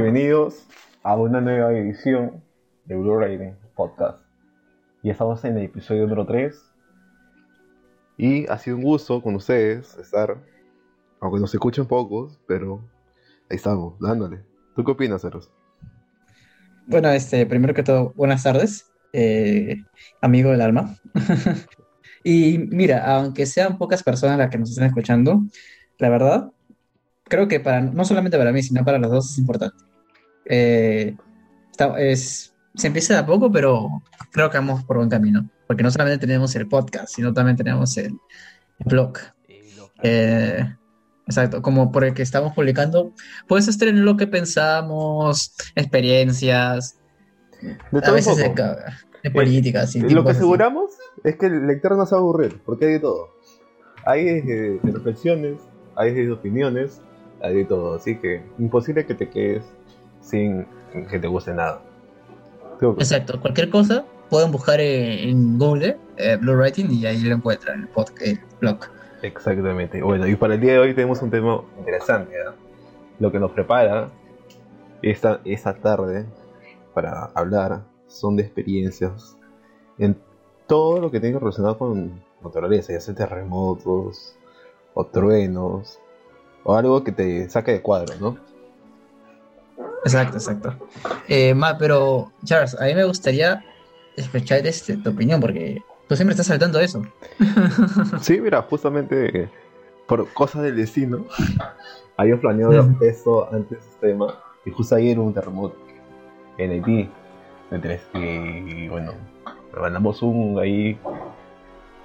Bienvenidos a una nueva edición de Blue Rating Podcast. Y estamos en el episodio número 3. Y ha sido un gusto con ustedes estar, aunque nos escuchen pocos, pero ahí estamos, dándole. ¿Tú qué opinas, Eros? Bueno, este, primero que todo, buenas tardes, eh, amigo del alma. y mira, aunque sean pocas personas las que nos están escuchando, la verdad, creo que para, no solamente para mí, sino para los dos es importante. Eh, está- es, se empieza de a poco, pero creo que vamos por buen camino. Porque no solamente tenemos el podcast, sino también tenemos el, blog. Eh, exacto, como por el que estamos publicando, pues este en lo que pensamos, experiencias, De a todo un veces de, poco. de política, así, Lo que así. aseguramos es que el lector no se va a aburrir, porque hay de todo. Hay de, de reflexiones, hay de opiniones, hay de todo. Así que imposible que te quedes sin que te guste nada. Exacto, cualquier cosa pueden buscar en, Google, eh, Blue Writing, y ahí lo encuentran, el, pod- el blog. Exactamente. Bueno, y para el día de hoy tenemos un tema interesante. ¿ah? Lo que nos prepara esta, esta tarde para hablar son de experiencias en todo lo que tiene relacionado con naturaleza, ya sea terremotos o truenos o algo que te saque de cuadro, ¿no? Exacto, exacto. Eh, ma, pero, Charles, a mí me gustaría escuchar este, tu opinión, porque tú siempre estás saltando eso. Sí, mira, justamente por cosas del destino, había planeado Ujú. esto antes de este tema, y justo ayer hubo un terremoto en Haití. Entonces, y bueno, mandamos un ahí,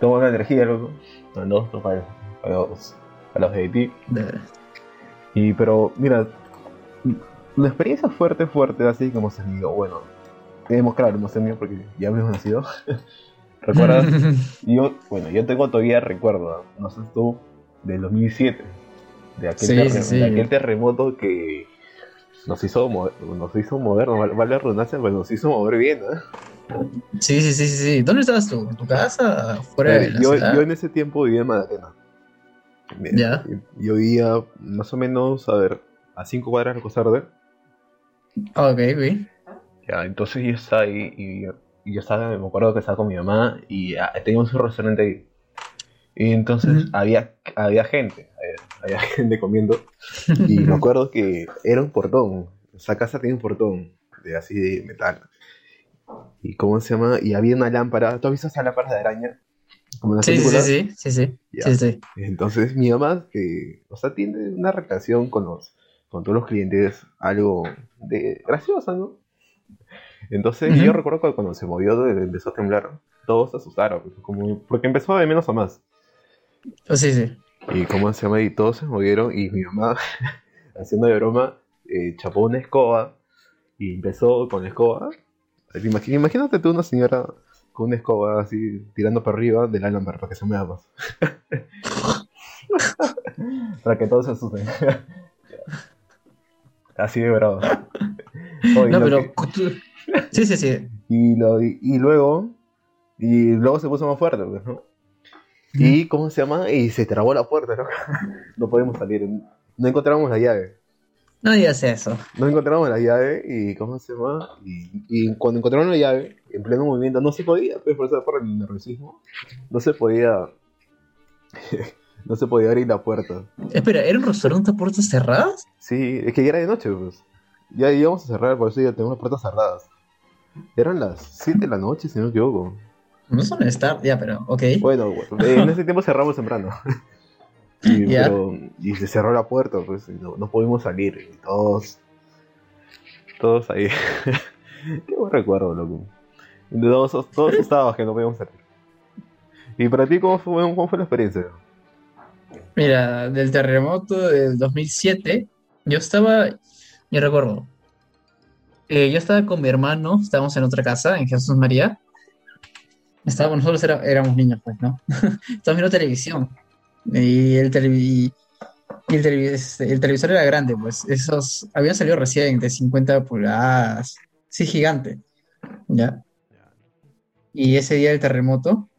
toma una energía, loco, mandamos para, para los, para los de Haití. De- Y pero, mira, una experiencia fuerte, fuerte, así que hemos tenido, bueno, hemos, claro, hemos tenido porque ya hemos nacido. ¿Recuerdas? Yo, bueno, yo tengo todavía recuerdo, no sé tú, del 2007, de aquel, Sí, terre- sí, de aquel terremoto que nos hizo, mo- nos hizo mover, no vale, la redundancia, pero nos hizo mover bien, ¿eh? Sí, sí, sí, sí. ¿Dónde estabas tú? ¿En tu casa? ¿Fuera de la yo, ciudad? yo en ese tiempo vivía en Magdalena. Bien, Ya. Yo, vivía más o menos, a ver, a 5 cuadras de Costa Verde. Ah, Ok, ok. Ya, entonces yo estaba ahí y yo, y yo estaba, me acuerdo que estaba con mi mamá y ah, teníamos un restaurante ahí. Y entonces Ujú. había, había gente, había, había gente comiendo. Y me acuerdo que era un portón. Esa casa tenía un portón de así de metal. Y cómo se llama, y había una lámpara. ¿Tú has visto esas lámparas de araña? Como en las Sí, sí, sí, sí, sí, sí, sí. Entonces mi mamá, que, o sea, tiene una relación con los, con todos los clientes, algo de graciosa, ¿no? Entonces Ujú. yo recuerdo que cuando se movió, empezó a temblar, todos se asustaron, como, porque empezó de menos a más. Oh, sí, sí. Y cómo se llama, y todos se movieron, y mi mamá, haciendo de broma, eh, chapó una escoba, y empezó con la escoba. Imagínate, imagínate tú una señora con una escoba así, tirando para arriba del alambre para que se mueva más. para que todos se asusten. así de bravo. No, pero que- Sí, sí, sí. y, lo, y, y luego, y luego se puso más fuerte, pues, ¿no? Y, ¿cómo se llama? Y se trabó la puerta, ¿no? no podemos salir. No encontramos la llave. No digas eso. No encontramos la llave y, ¿cómo se llama? Y, y cuando encontraron la llave, en pleno movimiento, no se podía, pues, por eso por el nerviosismo, no se podía, no se podía abrir la puerta. Espera, ¿era un restaurante a puertas cerradas? Sí, es que ya era de noche, pues. Ya íbamos a cerrar, por eso ya tenemos las puertas cerradas. Eran las 7 de la noche, si no me equivoco. No son estar, ya, pero, ok. Bueno, en ese tiempo cerramos temprano. Y, pero- y se cerró la puerta, pues, y no, no pudimos salir. Y todos, todos ahí. Qué buen recuerdo, loco. Todos, todos que no podíamos salir. ¿Y para ti cómo fue, cómo fue la experiencia? Mira, del terremoto del 2007, yo estaba, yo recuerdo, eh, yo estaba con mi hermano, estábamos en otra casa, en Jesús María. Estábamos, nosotros éramos niños, pues, ¿no? Estábamos viendo televisión. Y el, el, este, el televisor era grande, pues. Esos habían salido recién de 50 pulgadas. Sí, gigante. ¿Ya? Y ese día del terremoto,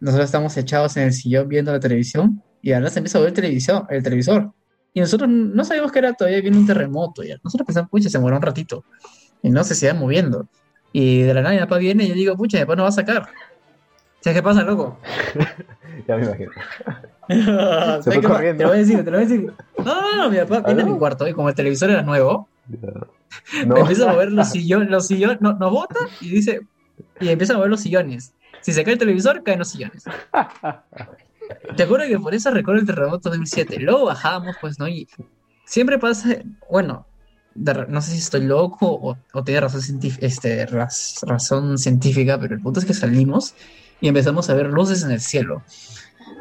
nosotros estábamos echados en el sillón viendo la televisión y ahora se empieza a ver el televisor, el televisor. Y nosotros no sabíamos que era todavía viene un terremoto. Ya. Nosotros pensamos, pucha, se muere un ratito. Y no se sigue moviendo. Y de la nada mi papá viene y yo digo, pucha, mi papá no va a sacar. ¿Sabes qué pasa, loco? ya me imagino. Se fue corriendo. Te lo voy a decir, te lo voy a decir. No, no, no, mi papá viene a mi cuarto y como el televisor era nuevo, no. empieza a mover los sillones, los sillones, no, nos bota y dice, y empieza a mover los sillones. Si se cae el televisor, caen los sillones. Te acuerdo que por eso recuerdo el terremoto de 2007. Luego bajábamos, pues, ¿no? Y siempre pasa, bueno, no sé si estoy loco o, o tiene razón, este, razón científica, pero el punto es que salimos y empezamos a ver luces en el cielo.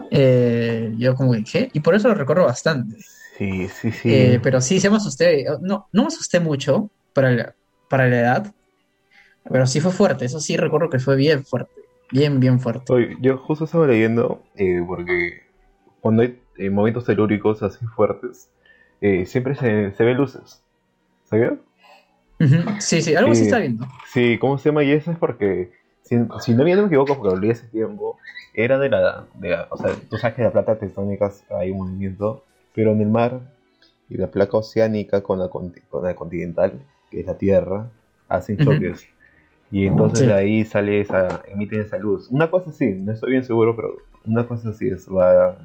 Eh, yo como que, Y por eso lo recuerdo bastante. Sí, sí, sí. Eh, pero sí, se me asusté. No, no me asusté mucho para la, para la edad, pero sí fue fuerte. Eso sí recuerdo que fue bien fuerte. Bien, bien fuerte. yo justo estaba leyendo, eh, porque cuando hay momentos telúricos así fuertes, siempre se, se ven luces. ¿Sabías? Sí, sí, algo sí está viendo. Sí, ¿cómo se llama? Y eso es porque, si, si no me equivoco, porque lo leí hace tiempo, era de la, de o sea, tú sabes que la placa tectónica hay un movimiento, pero en el mar y la placa oceánica con la, con la continental, que es la Tierra, hacen choques. Y entonces de ahí sale esa, emiten esa luz. Una cosa así, no estoy bien seguro, pero una cosa así es, va...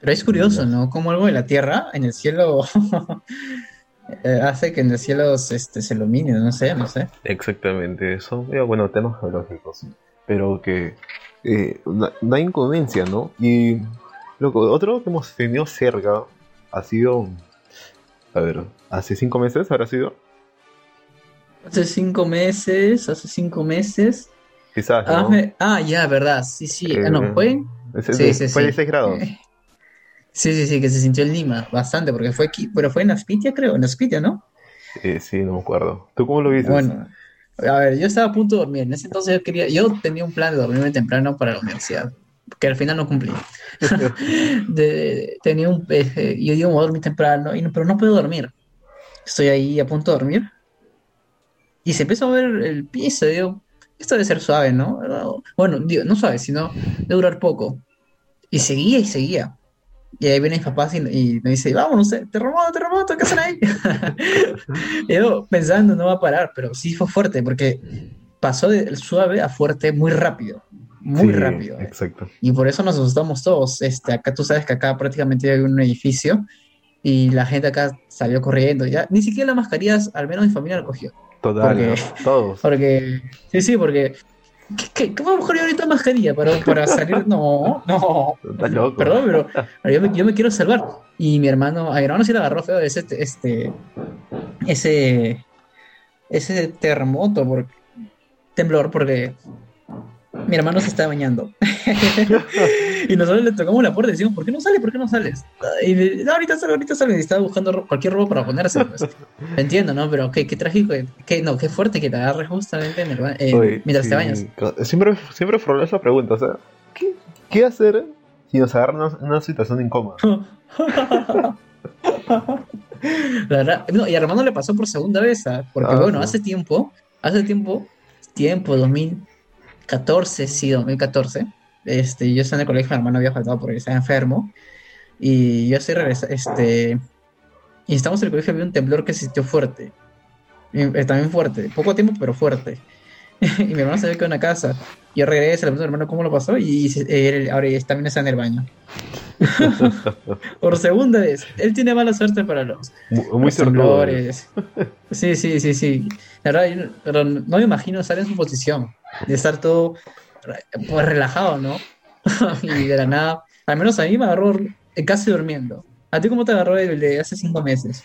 Pero es curioso, ¿no? Como algo de la Tierra en el cielo eh, hace que en el cielo este, se ilumine, no sé, no sé. Exactamente, son, bueno, temas geológicos, pero que eh, no, hay inconveniencia, ¿no? Y lo otro que hemos tenido cerca ha sido, a ver, hace cinco meses habrá sido. Hace cinco meses, hace cinco meses. Quizás. Ah, ah ya, verdad, sí, sí. ah, no, fue. sí, sí, fue de 6 grados. Sí, sí, sí, que se sintió en Lima, bastante, porque fue aquí, pero fue en Aspitia, creo, en Aspitia, ¿no? Eh, sí, no me acuerdo. ¿Tú cómo lo viste? Bueno, a ver, yo estaba a punto de dormir. En ese entonces yo quería, yo tenía un plan de dormirme temprano para la universidad, que al final no cumplí. tenía un, eh, yo digo, voy a dormir temprano, y pero no puedo dormir. Estoy ahí a punto de dormir. Y se empezó a ver el piso, digo, esto debe ser suave, ¿no? Bueno, digo, no suave, sino de durar poco. Y seguía y seguía. Y ahí vienen mis papás y, me dice, vamos, terremoto, terremoto, ¿qué hacen ahí? y yo pensando, no va a parar, pero sí fue fuerte, porque pasó de suave a fuerte muy rápido, muy rápido. Exacto. Y por eso nos asustamos todos. Este, acá tú sabes que acá prácticamente hay un edificio y la gente acá salió corriendo, ya, ni siquiera las mascarillas, al menos mi familia lo cogió. Total, todos. Porque, sí, sí, porque ¿Qué, qué, vamos a ahorita mascarilla para, para salir? No, no. loco. Perdón, pero yo me, yo me, quiero salvar. Y mi hermano, a mi hermano sí le agarró feo ese, este, ese, ese terremoto, por, temblor, porque mi hermano se está bañando. y nosotros le tocamos la puerta y decimos, ¿por qué no sale? ¿Por qué no sales? Y no, ahorita sale, ahorita sale. Y estaba buscando cualquier ropa para ponerse. Pues. Entiendo, ¿no? Pero qué, qué trágico, qué, no, qué fuerte que te agarres justamente en el, eh, mientras te bañas. Siempre, siempre esa pregunta, o sea, ¿qué, qué hacer si nos agarran una, una situación incómoda? La verdad, no, y a Armando le pasó por segunda vez, ¿sabes? porque ah, bueno, hace tiempo, hace tiempo, tiempo, 2000, 14, sí, 2014. Este, yo estaba en el colegio, mi hermano había faltado porque estaba enfermo. Y yo estoy regresando, este, y estamos en el colegio, había un temblor que se sintió fuerte. Eh, también fuerte, poco tiempo, pero fuerte. y mi hermano se ve que en una casa. Yo regresé, le pregunto a mi hermano cómo lo pasó y él, ahora también está en el baño. Por segunda vez. Él tiene mala suerte para los, Muy temblores. Sí, sí, sí, sí. La verdad, pero no me imagino estar en su posición de estar todo pues relajado, ¿no? y de la nada, al menos a mí me agarró casi durmiendo. ¿A ti cómo te agarró el de hace cinco meses?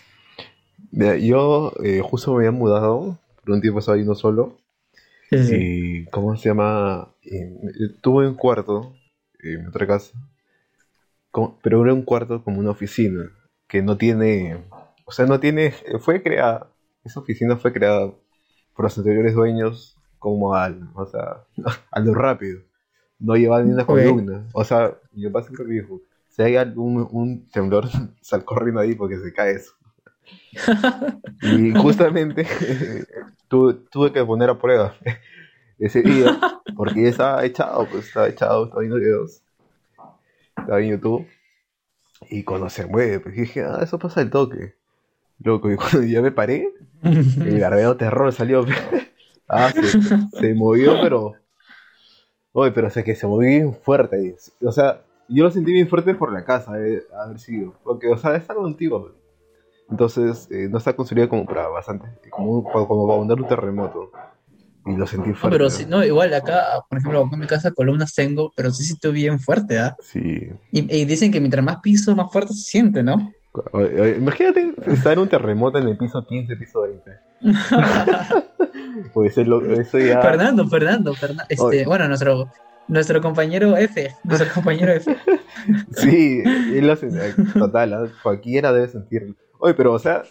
yo eh, justo me había mudado, por un tiempo estaba yendo solo. Y, ¿cómo se llama? tuve un cuarto en otra casa, pero era un cuarto como una oficina, que no tiene, o sea, no tiene, fue creada, esa oficina fue creada por los anteriores dueños como al, o sea, a lo rápido. No lleva ni una columna. O sea, yo pasé por dijo, si hay algún un temblor, sal corriendo ahí porque se cae eso. y justamente tuve, que poner a prueba ese día, porque ya estaba echado, pues estaba echado, estaba viendo videos, estaba en YouTube. Y cuando se mueve, pues dije, ah, eso pasa el toque. Loco, y cuando ya me paré, el verdadero terror salió. ah, se, se movió, pero. Oye, pero o sea, que se movió bien fuerte. O sea, yo lo sentí bien fuerte por la casa, eh, haber sido. Porque, o sea, es algo antiguo. Entonces, eh, no está construida como para bastante. Como, como para abundar un terremoto. Y lo sentí No, fuerte. pero si, no, igual acá, por ejemplo, acá en mi casa columnas tengo, pero sí siento bien fuerte, ¿ah? Sí. Y, y dicen que mientras más piso, más fuerte se siente, ¿no? Imagínate estar en un terremoto en el piso 15, piso 20. Pues eso, es lo- eso ya. Fernando, Fernando, Fernando. Este, bueno, nuestro, nuestro compañero F, nuestro compañero F. Sí, él lo hace, eh, total, ¿ah? cualquiera debe sentirlo. Oye, pero o sea,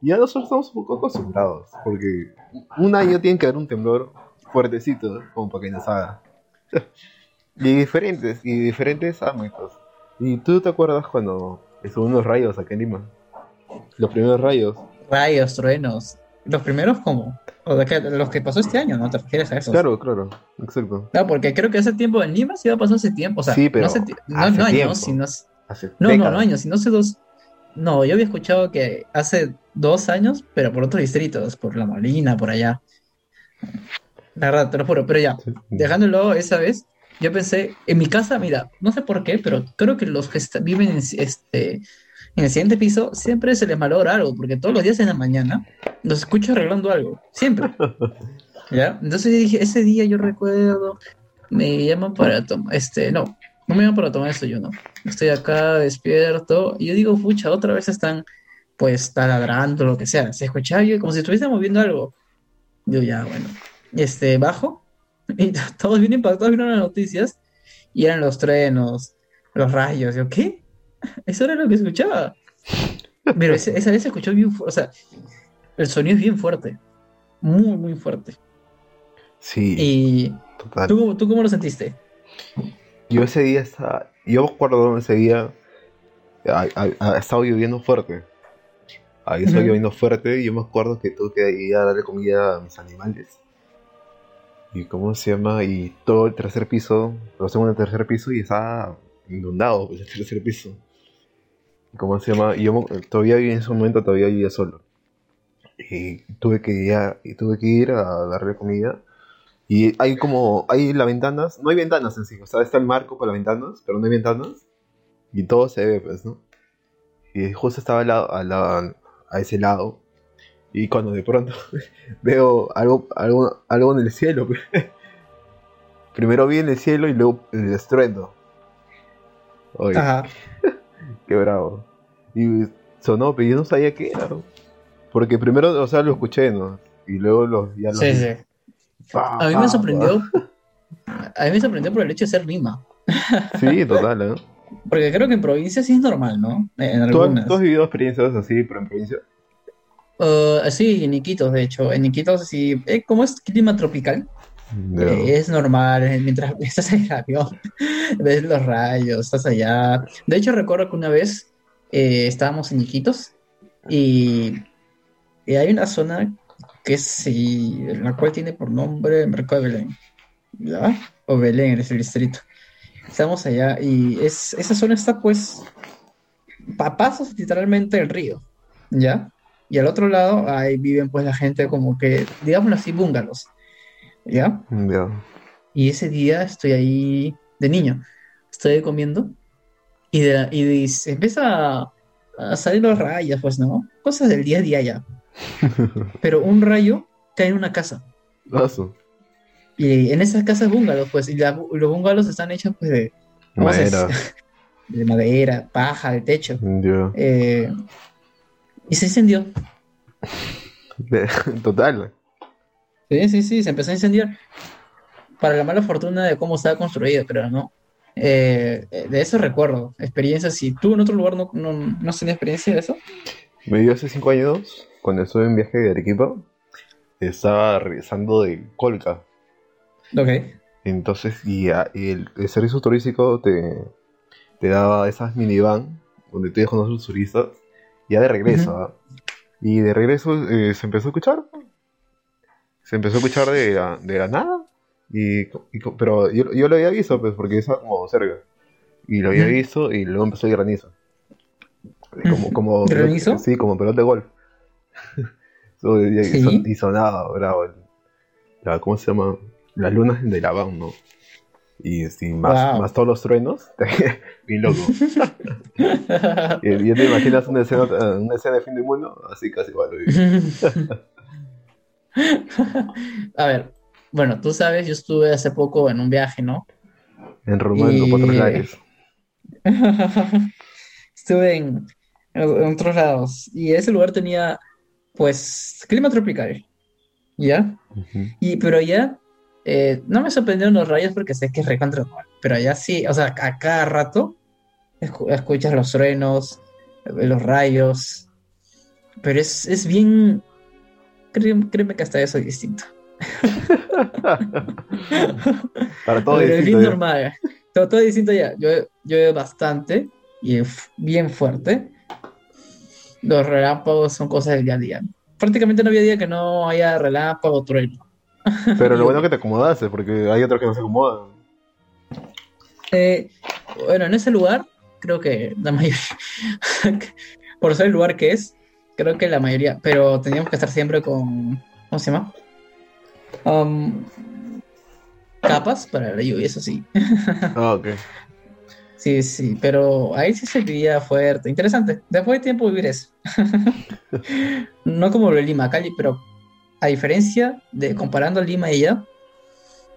ya nosotros estamos un poco acostumbrados, porque un año tiene que haber un temblor fuertecito, como para que nos haga. Y diferentes, y diferentes ámbitos. ¿Y tú te acuerdas cuando estuvo unos rayos acá en Lima? Los primeros rayos. Rayos, truenos. ¿Los primeros cómo? O de que, los que pasó este año, ¿no? ¿Te refieres a eso? Claro, claro, exacto. No, porque creo que hace tiempo en Lima sí va a pasar hace tiempo. O sea, Sí, pero no, hace no, hace no años, sino. Hace No, no, no años, sino hace dos. No, yo había escuchado que hace dos años, pero por otros distritos, por La Molina, por allá. La verdad, te lo juro, pero ya, dejándolo esa vez, yo pensé, en mi casa, mira, no sé por qué, pero creo que los que viven en, este, en el siguiente piso siempre se les malogra algo, porque todos los días en la mañana los escucho arreglando algo, siempre. ¿Ya? Entonces yo dije, ese día yo recuerdo, me llaman para tomar, este, no, no me llaman para tomar esto yo, no. Estoy acá despierto y yo digo, pucha, otra vez están, pues, taladrando, lo que sea. Se escuchaba yo como si estuviesen moviendo algo. Yo ya, bueno, este, bajo y todos bien impactados vieron las noticias y eran los trenos, los rayos. Yo, ¿qué? Eso era lo que escuchaba. Pero ese- esa vez se escuchó bien, fu- o sea, el sonido es bien fuerte, muy, muy fuerte. Sí, Y total. ¿tú, tú cómo lo sentiste? Yo ese día estaba. Yo me acuerdo ese día. Ha, ha- ha estado lloviendo fuerte. Estado Ujú. lloviendo fuerte y yo me acuerdo que tuve que ir a darle comida a mis animales. Y cómo se llama, y todo el tercer piso, lo segundo el tercer piso y estaba inundado pues, el tercer piso. Y cómo se llama, y yo todavía en ese momento todavía vivía solo. Y tuve que ir a, y tuve que ir a darle comida. Y hay como, hay las ventanas, no hay ventanas en sí, o sea, está el marco para las ventanas, pero no hay ventanas. Y todo se ve, pues, ¿no? Y justo estaba al lado, al lado- a ese lado. Y cuando de pronto veo algo, algo, algo en el cielo. pues. Primero vi en el cielo y luego el estruendo. Oye, Ajá. qué bravo. Y sonó, pero yo no sabía qué era. ¿no? Porque primero, o sea, lo escuché, ¿no? Y luego lo, ya lo Sí, sí. A mí me sorprendió. A mí me sorprendió por el hecho de ser Lima. Sí, total, ¿eh? Porque creo que en provincia sí es normal, ¿no? En ¿Tú, has- algunas. tú has vivido experiencias así, pero en provincia? Uh, sí, en Iquitos, de hecho. En Iquitos sí. eh, como es clima tropical, No. eh, es normal. eh, Mientras estás en el avión, ves los rayos, estás allá. De hecho, recuerdo que una vez eh, estábamos en Iquitos y, y hay una zona que es sí, la cual tiene por nombre Mercado de Belén. ¿Ya? O Belén es el distrito. Estamos allá y es, esa zona está pues a pasos literalmente del río, ¿ya? Y al otro lado ahí viven pues la gente como que, digámoslo así, búngalos, ¿ya? Ya. Y ese día estoy ahí de niño, estoy comiendo y, de, y de- se empieza a, a salir los rayos, pues, ¿no? Cosas del día a día ya. Pero un rayo cae en una casa. Y en esas casas búngalos, pues, y la- los búngalos están hechos pues de, ¿cómo se Madera. de madera, paja, de techo. Eh, y se incendió. Total. Sí, sí, sí, se empezó a incendiar. Para la mala fortuna de cómo estaba construido, creo, ¿no? Eh, de eso recuerdo, experiencias. Si tú en otro lugar no, no, no has tenido experiencia de eso, Me dio hace 5 años, cuando estuve en viaje de Arequipa, estaba regresando de Colca. ok. Entonces, y, a- y el, el servicio turístico te, te daba esas minivan donde te dejan los turistas, ya de regreso. ¿ah? Y de regreso eh, se empezó a escuchar. Se empezó a escuchar de, la- de la nada. Y, pero yo, yo lo había visto, pues, porque estaba como cerca. Y lo había visto y luego empezó el granizo. Como, como, ¿Granizo? Sí, como pelota de golf. Y, y son- y sonaba, bravo. la- ¿Cómo se llama? Las lunas de la van, ¿no? Y sí, más, Wow. más todos los truenos. Bien loco. Y ya te imaginas una escena, una escena de fin del mundo, así casi igual. A ver, bueno, tú sabes, yo estuve hace poco en un viaje, ¿no? Enrumando por otros Y- lares. Estuve en, en otros lados y ese lugar tenía, pues, clima tropical, ¿ya? Ujú. Y, pero allá eh, no me sorprendieron los rayos porque sé que es recontra normal, pero allá sí, o sea, a cada rato escu- escuchas los truenos, eh, los rayos, pero es, es bien, créeme, créeme que hasta eso es distinto. Para todo Pero es distinto, bien ¿eh? normal, todo, todo distinto allá, llueve, llueve bastante y f- bien fuerte, los relámpagos son cosas del día a día. Prácticamente no había día que no haya relámpago o trueno. Pero lo bueno es que te acomodaste, porque hay otros que no se acomodan. Eh, bueno, en ese lugar, creo que la mayoría, por ser el lugar que es, creo que la mayoría, pero teníamos que estar siempre con, ¿cómo se llama? Um, capas para la lluvia, eso sí. Ah, ok. Sí, sí, pero ahí sí se vivía fuerte, interesante. Después de tiempo vivir eso. No como lo de Lima, Cali, pero a diferencia de comparando Lima y allá,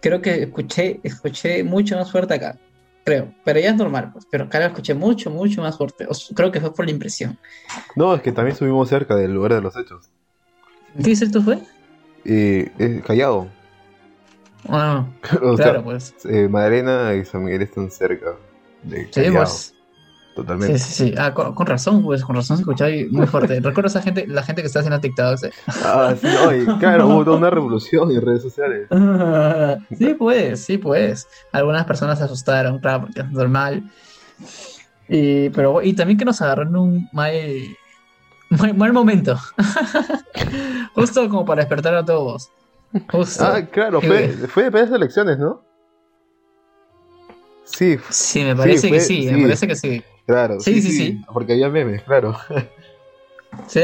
creo que escuché, escuché mucho más fuerte acá, creo. Pero ya es normal, pues. Pero acá lo escuché mucho, mucho más fuerte. O creo que fue por la impresión. No, es que también estuvimos cerca del lugar de los hechos. ¿Qué cierto fue? Eh, es Callao. Ah, o sea, claro, pues. eh, Madalena y San Miguel están cerca de Sí, pues. Totalmente. Sí, sí, sí. Ah, con, con razón, pues, con razón se escuchaba ahí muy fuerte. Recuerdo esa gente, la gente que está haciendo TikToks. eh. Ah, sí, claro, hubo toda una revolución en redes sociales. Sí, pues, sí, pues. Algunas personas se asustaron, claro, porque es normal. Y, pero, y también que nos agarró en un mal, mal, mal momento. Justo como para despertar a todos. Justo. Ah, claro, fue, fue después de las elecciones, ¿no? Sí, sí, me parece que fue- sí, sí. me parece que sí. claro. Sí, sí, sí. Porque había memes, claro.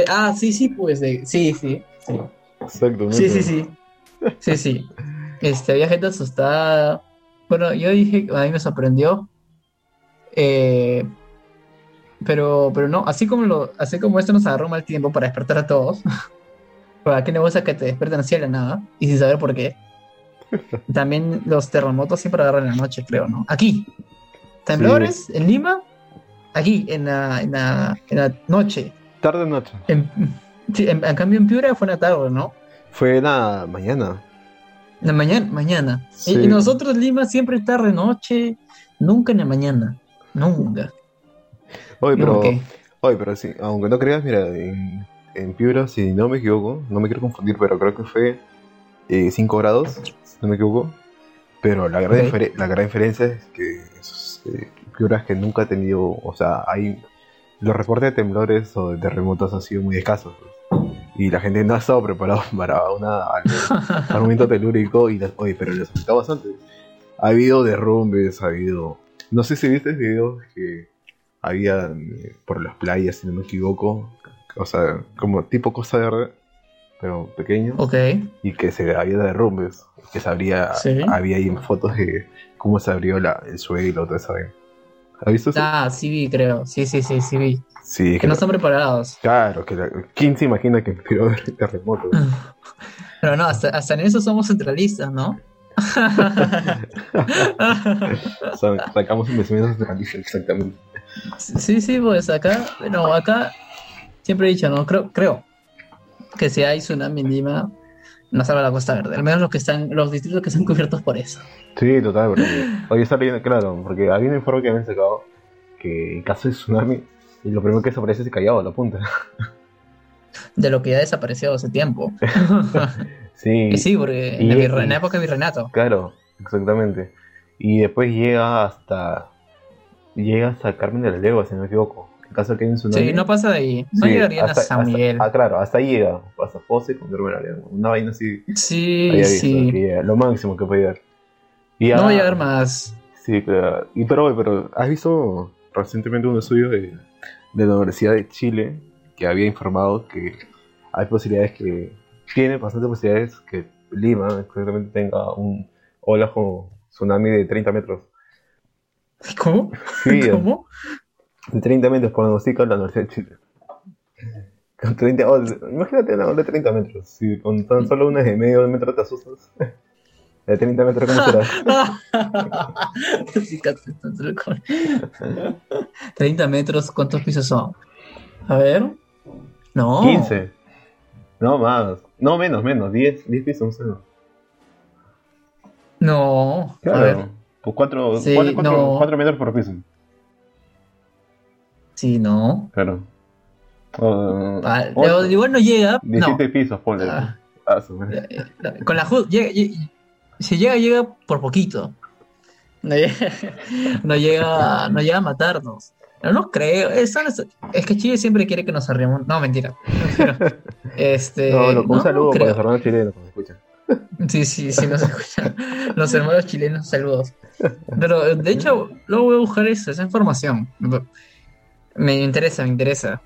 Ah, sí, sí, pues, sí, sí. sí. Exacto. Sí, sí, sí. Sí, sí. Este, había gente asustada. Bueno, yo dije, a mí me sorprendió. Eh, pero, pero no, así como lo, así como esto nos agarró mal tiempo para despertar a todos. ¿Para qué negocio que te despierten así de la nada? Y sin saber por qué. También los terremotos siempre agarran en la noche, creo, ¿no? Aquí. Temblores en Lima, aquí, en la, en la, en la noche. Tarde noche. En, sí, en, en cambio en Piura fue en la tarde, ¿no? Fue la mañana. En la mañana, mañana. Y- Sí. Y, nosotros Lima siempre tarde, noche, nunca en la mañana. Nunca. Oye, pero, oye, pero sí, aunque no creas, mira, en, en Piura, si no me equivoco, no me quiero confundir, pero creo que fue 5 grados, si no me equivoco. Pero la gran, la gran diferencia es que esos, eh, Piura es que nunca ha tenido, o sea, hay los reportes de temblores o de terremotos han sido muy escasos. pues. Y la gente no ha estado preparada para, una, para un momento telúrico. Y las- oye, pero les ha afectado bastante. Ha habido derrumbes, ha habido. No sé si viste videos que había eh, por las playas, si no me equivoco. O sea, como tipo Costa Verde, pero pequeño. Ok. Y que se había derrumbes. Que se abría, Sí. había ahí fotos de cómo se abrió la, el suelo, todo eso. ¿Has visto eso? Ah, sí vi, creo. Sí, sí, sí, sí vi. sí, Que no están preparados. Claro, que la- ¿quién se imagina que a haber terremoto? Pero no, hasta, hasta en eso somos centralistas, ¿no? Sacamos investigaciones Galicia, exactamente. Sí, sí, pues acá, bueno, acá siempre he dicho, ¿no? Creo, creo que si hay tsunami en Lima, no salva la Costa Verde. Al menos los que están, los distritos que están cubiertos por eso. Sí, total, porque hoy está leyendo, claro, porque había un informe que habían sacado que en caso de tsunami, y lo primero que desaparece es Callao, la punta. De lo que ya desapareció hace tiempo. Sí, Y sí, porque en, Y- en la época de virreinato. claro, exactamente. Y después llega hasta. Llega hasta Carmen de la Legua, si no me equivoco. En caso de que un tsunami. Sí, no pasa de ahí. No sí, llegarían hasta- a San hasta- Miguel. ah, claro, hasta ahí llega. Hasta Fose con Carmen. Una vaina así. Sí, visto, sí. lo máximo que puede llegar. Y No va a llegar más. Sí, claro. Y pero, pero ¿has visto recientemente un estudio de, de la Universidad de Chile que había informado que hay posibilidades que, tiene bastantes posibilidades que Lima exactamente tenga un ola con tsunami de 30 metros. ¿Cómo? Sí, ¿Cómo? De 30 metros por pronostica la Universidad de Chile. Con 30, oh, imagínate una de 30 metros. Si con tan solo unas de medio metro te asustas. De 30 metros, ¿cómo será? Sí, casi, entonces, con- 30 metros, ¿cuántos pisos son? A ver. No. 15. No más. No, menos, menos. 10, 10 pisos, sé. No. A ver. Claro. Pues 4 Sí, no. metros por piso. Sí, no. Claro. Ah, ocho, igual no llega. No. 17 pisos, ponle. Ah. Ah, su madre. Con la llega- llega- si llega, llega por poquito. No llega, no llega, no llega a matarnos. Pero no creo. Es, es que Chile siempre quiere que nos arriemos. No, mentira. Pero, este, No, no, un no, saludo para los hermanos chilenos que me escuchan. Sí, sí, sí, nos escuchan. Los hermanos chilenos, saludos. Pero de hecho, luego voy a buscar eso, esa información. Me interesa, me interesa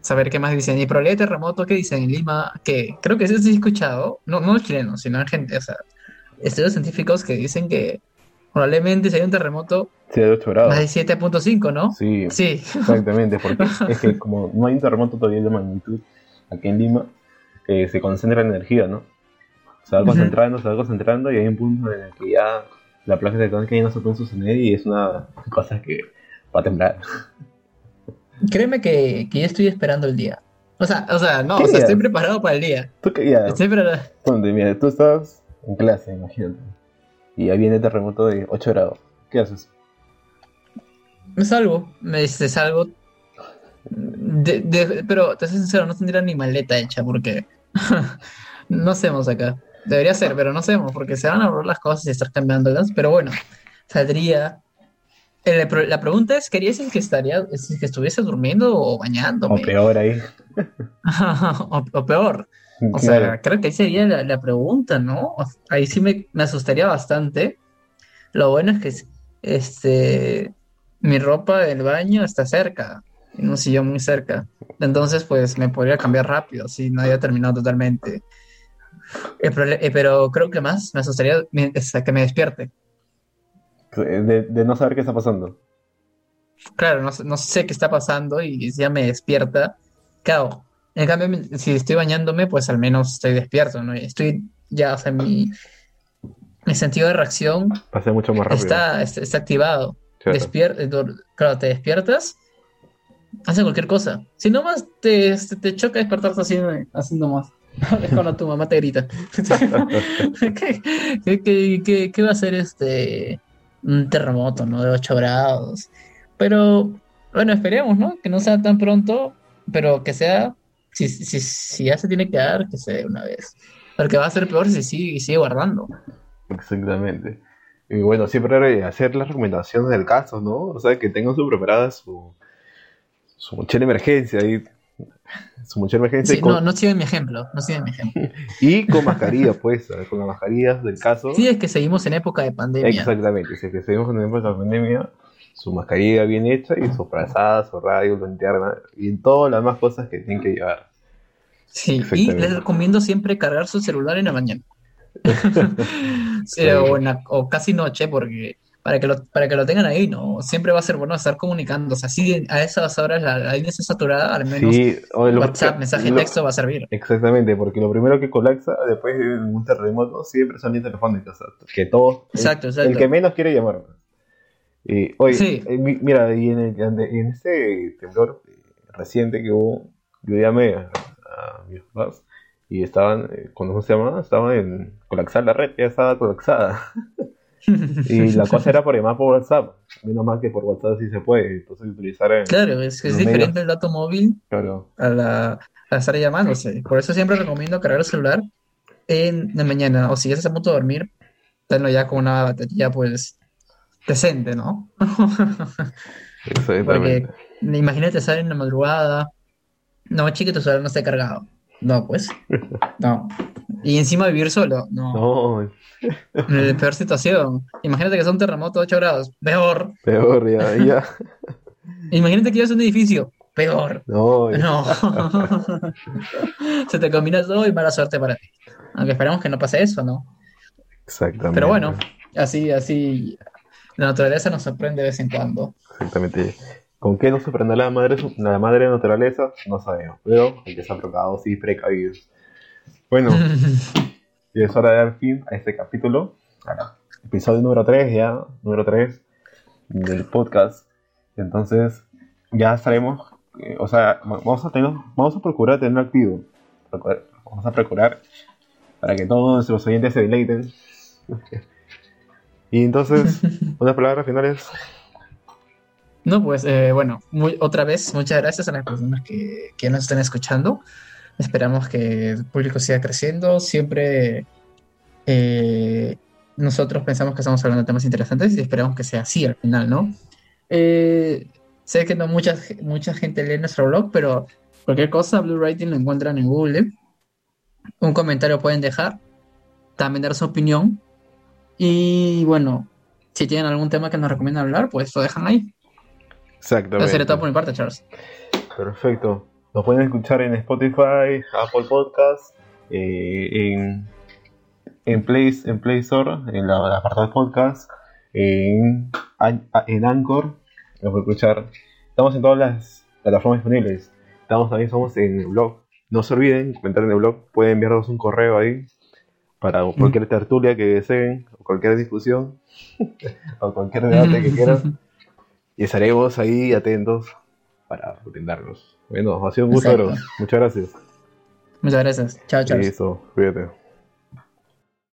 saber qué más dicen. Y probabilidad de terremoto, ¿qué dicen en Lima? Que creo que eso sí he escuchado, no, no los chilenos, sino en gente, o sea, estudios científicos que dicen que probablemente si hay un terremoto, Sí, de 8 grados. más de 7.5, ¿no? Sí, Sí, exactamente. Porque es que como no hay un terremoto todavía de magnitud aquí en Lima, eh, se concentra la energía, ¿no? Se va concentrando, se va concentrando y hay un punto en el que ya la placa tectónica ya no se puede sostener y es una cosa que va a temblar. Créeme que, que yo estoy esperando el día. O sea, o sea, no, ¿Qué o sea, estoy preparado para el día. Tú que ya, Estoy preparado. ponte, mira, tú estás en clase, imagínate, y ahí viene terremoto de 8 grados. ¿Qué haces? Me salgo, me dice, salgo. De- de- pero te soy sincero, no tendría ni maleta hecha porque no hacemos acá. Debería ser, pero no hacemos porque se van a borrar las cosas y estar cambiándolas. Pero bueno, saldría. Eh, pero La pregunta es: ¿querías que estaría, que estuviese durmiendo o bañándome? O peor ahí. o, o peor. O Claro. sea, creo que ahí sería la, la pregunta, ¿no? Ahí sí me, me asustaría bastante. Lo bueno es que este, mi ropa del baño está cerca, en un sillón muy cerca. Entonces, pues me podría cambiar rápido si no había terminado totalmente. Eh, pero creo que más me asustaría es que me despierte. De, de no saber qué está pasando. Claro, no, sé- no sé qué está pasando y ya me despierta, ¿qué hago? En cambio, si estoy bañándome, pues al menos estoy despierto, ¿no? Estoy ya, o sea, mi, mi sentido de reacción Pasa mucho más rápido. está, está, está activado. Claro. Despier- eh, claro, te despiertas, hace cualquier cosa. Si no más te, te, te choca despertarte así, eh, haciendo más. Es cuando tu mamá te grita. ¿Qué, qué, qué- qué- qué va a hacer este un terremoto, ¿no? De 8 grados. Pero bueno, esperemos, ¿no? Que no sea tan pronto, pero que sea, si, si, si ya se tiene que dar, que se dé una vez. Porque va a ser peor si sigue, sigue guardando. Exactamente. Y bueno, siempre hacer las recomendaciones del caso, ¿no? O sea, que tengan su preparada su, su de emergencia y su emergencia Sí, y, con, no, no sigan mi ejemplo, no mi ejemplo. y con mascarilla, pues, con las mascarillas del caso. Sí, es que seguimos en época de pandemia. Exactamente, si es que seguimos en época de pandemia, su mascarilla bien hecha y su frazada, su radio, su linterna y todas las demás cosas que tienen que llevar. Sí, y les recomiendo siempre cargar su celular en la mañana. Sí. o, en la- o casi noche, porque para que, lo, para que lo tengan ahí, ¿no? Siempre va a ser bueno estar comunicándose. Así a esas horas la, la línea está saturada, al menos Sí, lo- WhatsApp, mensaje lo- texto va a servir. Exactamente, porque lo primero que colapsa después de un terremoto siempre son líneas telefónicas. o sea, Que todos, Exacto, el exacto. que menos quiere llamar. Oye, Sí. eh, mi- mira, y en, el- en este temblor eh, reciente que hubo, yo llamé a, a mis papás y estaban, eh, ¿cómo se llama? Estaban en colapsar la red, ya estaba colapsada. Y la cosa era por llamar por WhatsApp. Menos mal que por WhatsApp sí se puede. Entonces utilizar Claro, es que es diferente medios. el dato móvil claro, a, la, a estar llamándose. Por eso siempre recomiendo cargar el celular en la mañana. O si ya estás a punto de dormir, tenlo ya con una batería, pues, decente, ¿no? exactamente. Imagínate estar en la madrugada. No, chique, tu celular no esté cargado. No, pues. No. Y encima vivir solo. No. No, Eh, Peor situación. Imagínate que es un terremoto de 8 grados. Peor. peor, ya, ya. Imagínate que es un edificio. peor. No, No. Se te combina todo y mala suerte para ti. Aunque esperamos que no pase eso, ¿no? exactamente. Pero bueno, así, así, la naturaleza nos sorprende de vez en cuando. Exactamente. ¿Con qué nos sorprende la madre, la madre naturaleza? No sabemos, pero hay que estar preocupados y precavidos. Bueno, y es hora de dar fin a este capítulo. Ahora, episodio número 3 ya, número 3 del podcast. Entonces, ya estaremos, eh, o sea, vamos a, tener, vamos a procurar tenerlo activo. Procurar- Vamos a procurar para que todos nuestros oyentes se deleiten. y entonces, unas palabras finales. No, pues eh, bueno, otra vez, muchas gracias a las personas que, que nos estén escuchando. Esperamos que el público siga creciendo. Siempre eh, nosotros pensamos que estamos hablando de temas interesantes y esperamos que sea así al final, ¿no? Eh, sé que no mucha, mucha gente lee nuestro blog, pero cualquier cosa, Blue Writing lo encuentran en Google. Un comentario pueden dejar, también dar su opinión. Y bueno, si tienen algún tema que nos recomiendan hablar, pues lo dejan ahí. Eso Exactamente. sería todo por mi parte, Charles. Perfecto. Nos pueden escuchar en Spotify, Apple Podcasts, eh, en, en, Play, en Play Store, en la, la apartado de podcast, en, en Anchor. Nos pueden escuchar. Estamos en todas las plataformas disponibles. Estamos también somos en el blog. No se olviden comentar en el blog. Pueden enviarnos un correo ahí para cualquier tertulia que deseen, o cualquier discusión, o cualquier debate que quieran. Y estaremos ahí atentos para brindarlos. Bueno, ha sido un gusto. Muchas gracias. Muchas gracias. Chao, chao. Listo, cuídate.